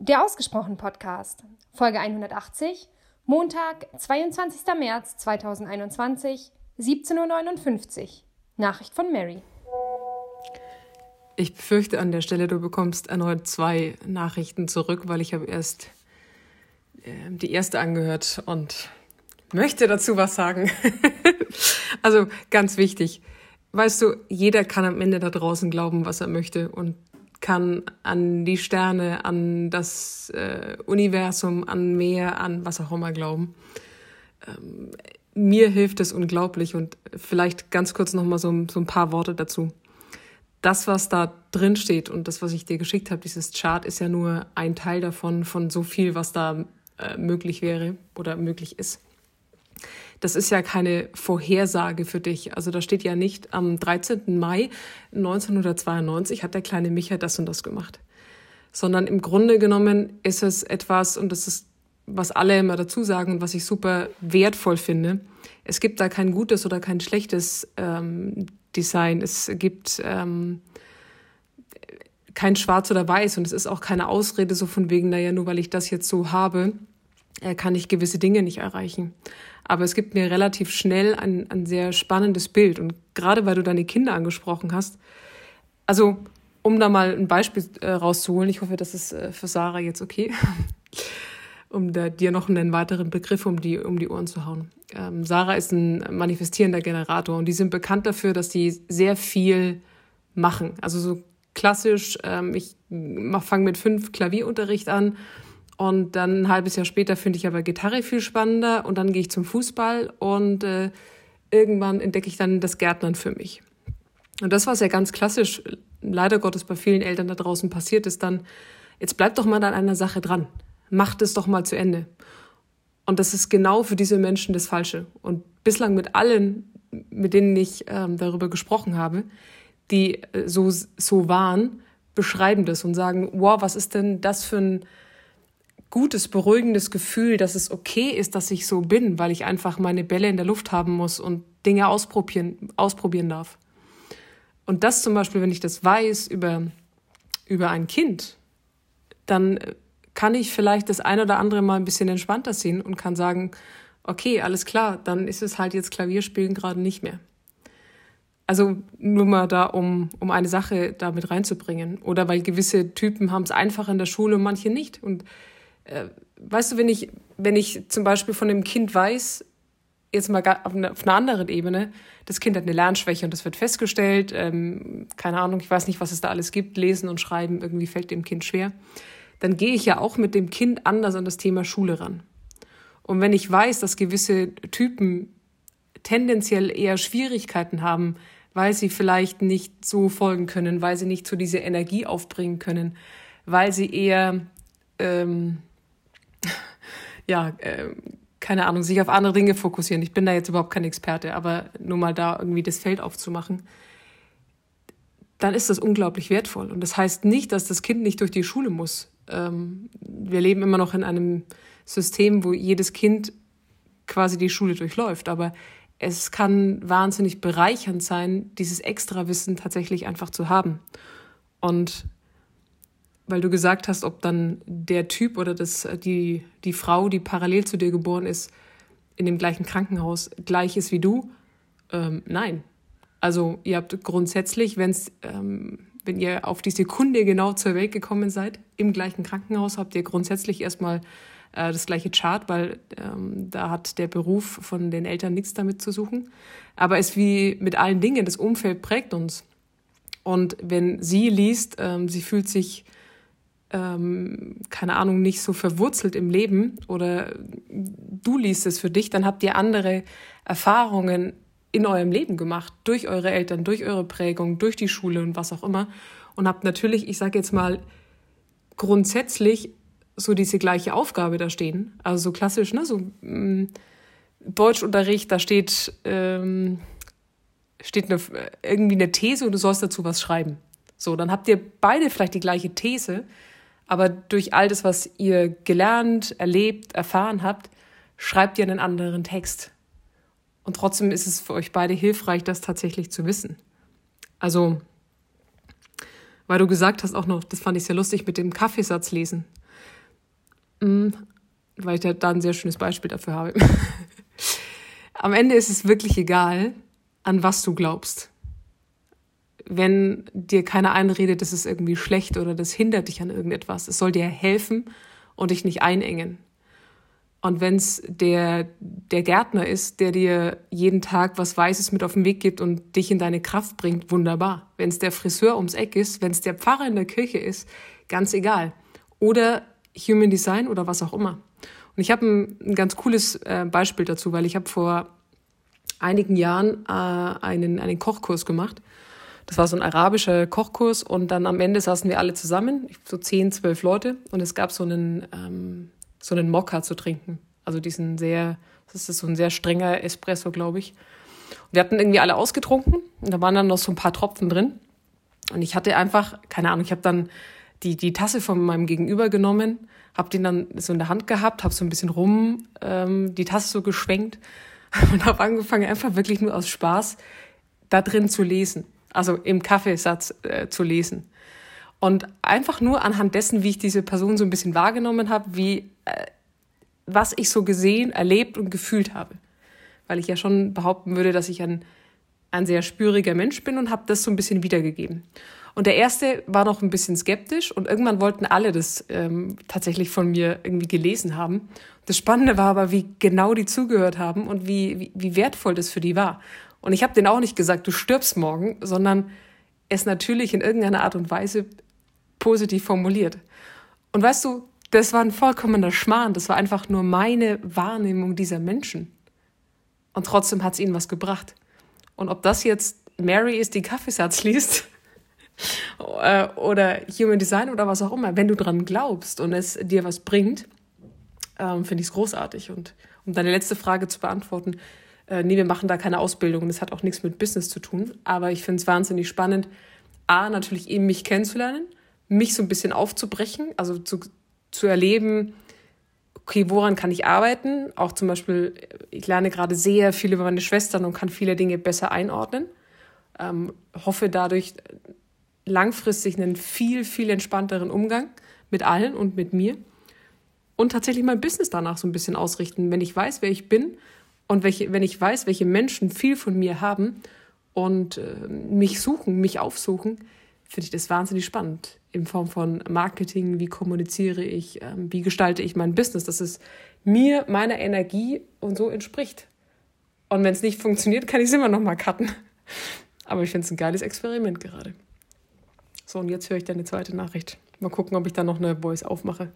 Der Ausgesprochen Podcast, Folge 180, Montag, 22. März 2021, 17.59 Uhr. Nachricht von Mary. Ich befürchte an der Stelle, du bekommst erneut zwei Nachrichten zurück, weil ich habe erst äh, die erste angehört und möchte dazu was sagen. also ganz wichtig. Weißt du, jeder kann am Ende da draußen glauben, was er möchte und kann an die Sterne, an das äh, Universum, an Meer, an was auch immer glauben. Ähm, mir hilft es unglaublich und vielleicht ganz kurz noch mal so, so ein paar Worte dazu. Das, was da drin steht und das, was ich dir geschickt habe, dieses Chart, ist ja nur ein Teil davon, von so viel, was da äh, möglich wäre oder möglich ist das ist ja keine Vorhersage für dich. Also da steht ja nicht, am 13. Mai 1992 hat der kleine Micha das und das gemacht. Sondern im Grunde genommen ist es etwas, und das ist, was alle immer dazu sagen und was ich super wertvoll finde. Es gibt da kein gutes oder kein schlechtes ähm, Design. Es gibt ähm, kein Schwarz oder Weiß und es ist auch keine Ausrede so von wegen, naja, nur weil ich das jetzt so habe, kann ich gewisse Dinge nicht erreichen. Aber es gibt mir relativ schnell ein, ein sehr spannendes Bild. Und gerade weil du deine Kinder angesprochen hast, also um da mal ein Beispiel äh, rauszuholen, ich hoffe, das ist äh, für Sarah jetzt okay, um da, dir noch einen weiteren Begriff um die, um die Ohren zu hauen. Ähm, Sarah ist ein manifestierender Generator und die sind bekannt dafür, dass die sehr viel machen. Also so klassisch, ähm, ich fange mit fünf Klavierunterricht an und dann ein halbes Jahr später finde ich aber Gitarre viel spannender und dann gehe ich zum Fußball und äh, irgendwann entdecke ich dann das Gärtnern für mich. Und das, was ja ganz klassisch, leider Gottes bei vielen Eltern da draußen passiert, ist dann, jetzt bleib doch mal an einer Sache dran. Macht es doch mal zu Ende. Und das ist genau für diese Menschen das Falsche. Und bislang mit allen, mit denen ich ähm, darüber gesprochen habe, die äh, so, so waren, beschreiben das und sagen, wow, was ist denn das für ein gutes, beruhigendes Gefühl, dass es okay ist, dass ich so bin, weil ich einfach meine Bälle in der Luft haben muss und Dinge ausprobieren, ausprobieren darf. Und das zum Beispiel, wenn ich das weiß über, über ein Kind, dann kann ich vielleicht das ein oder andere mal ein bisschen entspannter sehen und kann sagen, okay, alles klar, dann ist es halt jetzt Klavierspielen gerade nicht mehr. Also nur mal da, um, um eine Sache da mit reinzubringen. Oder weil gewisse Typen haben es einfach in der Schule und manche nicht. Und äh, weißt du, wenn ich, wenn ich zum Beispiel von einem Kind weiß, jetzt mal auf einer, auf einer anderen Ebene, das Kind hat eine Lernschwäche und das wird festgestellt, ähm, keine Ahnung, ich weiß nicht, was es da alles gibt, lesen und schreiben, irgendwie fällt dem Kind schwer, dann gehe ich ja auch mit dem Kind anders an das Thema Schule ran. Und wenn ich weiß, dass gewisse Typen tendenziell eher Schwierigkeiten haben, weil sie vielleicht nicht so folgen können, weil sie nicht so diese Energie aufbringen können, weil sie eher ähm, ja, äh, keine Ahnung, sich auf andere Dinge fokussieren. Ich bin da jetzt überhaupt kein Experte, aber nur mal da irgendwie das Feld aufzumachen, dann ist das unglaublich wertvoll. Und das heißt nicht, dass das Kind nicht durch die Schule muss. Ähm, wir leben immer noch in einem System, wo jedes Kind quasi die Schule durchläuft, aber es kann wahnsinnig bereichernd sein, dieses Extrawissen tatsächlich einfach zu haben. Und weil du gesagt hast, ob dann der Typ oder das, die, die Frau, die parallel zu dir geboren ist, in dem gleichen Krankenhaus gleich ist wie du. Ähm, nein. Also ihr habt grundsätzlich, wenn's, ähm, wenn ihr auf die Sekunde genau zur Welt gekommen seid, im gleichen Krankenhaus, habt ihr grundsätzlich erstmal äh, das gleiche Chart, weil ähm, da hat der Beruf von den Eltern nichts damit zu suchen. Aber es wie mit allen Dingen, das Umfeld prägt uns. Und wenn sie liest, ähm, sie fühlt sich ähm, keine Ahnung, nicht so verwurzelt im Leben oder du liest es für dich, dann habt ihr andere Erfahrungen in eurem Leben gemacht, durch eure Eltern, durch eure Prägung, durch die Schule und was auch immer. Und habt natürlich, ich sage jetzt mal, grundsätzlich so diese gleiche Aufgabe da stehen. Also so klassisch, ne? So mh, mm, Deutschunterricht, da steht, ähm, steht eine, irgendwie eine These und du sollst dazu was schreiben. So, dann habt ihr beide vielleicht die gleiche These, aber durch all das, was ihr gelernt, erlebt, erfahren habt, schreibt ihr einen anderen Text. Und trotzdem ist es für euch beide hilfreich, das tatsächlich zu wissen. Also, weil du gesagt hast auch noch, das fand ich sehr lustig mit dem Kaffeesatz lesen. mm, weil ich da ein sehr schönes Beispiel dafür habe. Am Ende ist es wirklich egal, an was du glaubst. Wenn dir keiner einredet, das ist irgendwie schlecht oder das hindert dich an irgendetwas. Es soll dir helfen und dich nicht einengen. Und wenn es der, der Gärtner ist, der dir jeden Tag was Weißes mit auf den Weg gibt und dich in deine Kraft bringt, wunderbar. Wenn es der Friseur ums Eck ist, wenn es der Pfarrer in der Kirche ist, ganz egal. Oder Human Design oder was auch immer. Und ich habe ein, ein, ganz cooles äh, Beispiel dazu, weil ich habe vor einigen Jahren äh, einen, einen Kochkurs gemacht. Das war so ein arabischer Kochkurs und dann am Ende saßen wir alle zusammen, so zehn, zwölf Leute und es gab so einen ähm, so einen Mokka zu trinken. Also diesen sehr, das ist so ein sehr strenger Espresso, glaube ich. Und wir hatten irgendwie alle ausgetrunken und da waren dann noch so ein paar Tropfen drin. Und ich hatte einfach, keine Ahnung, ich habe dann die, die Tasse von meinem Gegenüber genommen, habe den dann so in der Hand gehabt, habe so ein bisschen rum ähm, die Tasse so geschwenkt und habe angefangen, einfach wirklich nur aus Spaß da drin zu lesen. Also im Kaffeesatz äh, zu lesen. Und einfach nur anhand dessen, wie ich diese Person so ein bisschen wahrgenommen habe, wie äh, was ich so gesehen, erlebt und gefühlt habe. Weil ich ja schon behaupten würde, dass ich ein, ein sehr spüriger Mensch bin und habe das so ein bisschen wiedergegeben. Und der erste war noch ein bisschen skeptisch und irgendwann wollten alle das ähm, tatsächlich von mir irgendwie gelesen haben. Das Spannende war aber, wie genau die zugehört haben und wie, wie, wie wertvoll das für die war. Und ich habe denen auch nicht gesagt, du stirbst morgen, sondern es natürlich in irgendeiner Art und Weise positiv formuliert. Und weißt du, das war ein vollkommener Schmarrn. Das war einfach nur meine Wahrnehmung dieser Menschen. Und trotzdem hat es ihnen was gebracht. Und ob das jetzt Mary ist, die Kaffeesatz liest, äh, oder Human Design oder was auch immer, wenn du dran glaubst und es dir was bringt, ähm, finde ich es großartig. Und um deine letzte Frage zu beantworten, äh, nee, wir machen da keine Ausbildung. Das hat auch nichts mit Business zu tun. Aber ich finde es wahnsinnig spannend, A, natürlich eben mich kennenzulernen mich so ein bisschen aufzubrechen, also zu, zu erleben, okay, woran kann ich arbeiten? Auch zum Beispiel, ich lerne gerade sehr viel über meine Schwestern und kann viele Dinge besser einordnen. Ähm, hoffe dadurch langfristig einen viel, viel entspannteren Umgang mit allen und mit mir. Und tatsächlich mein Business danach so ein bisschen ausrichten, wenn ich weiß, wer ich bin und welche, wenn ich weiß, welche Menschen viel von mir haben und äh, mich suchen, mich aufsuchen, finde ich das wahnsinnig spannend in Form von Marketing, wie kommuniziere ich, ähm, wie gestalte ich mein Business, dass es mir, meiner Energie und so entspricht. Und wenn es nicht funktioniert, kann ich es immer noch mal cutten. Aber ich finde es ein geiles Experiment gerade. So, und jetzt höre ich deine zweite Nachricht. Mal gucken, ob ich da noch eine Voice aufmache.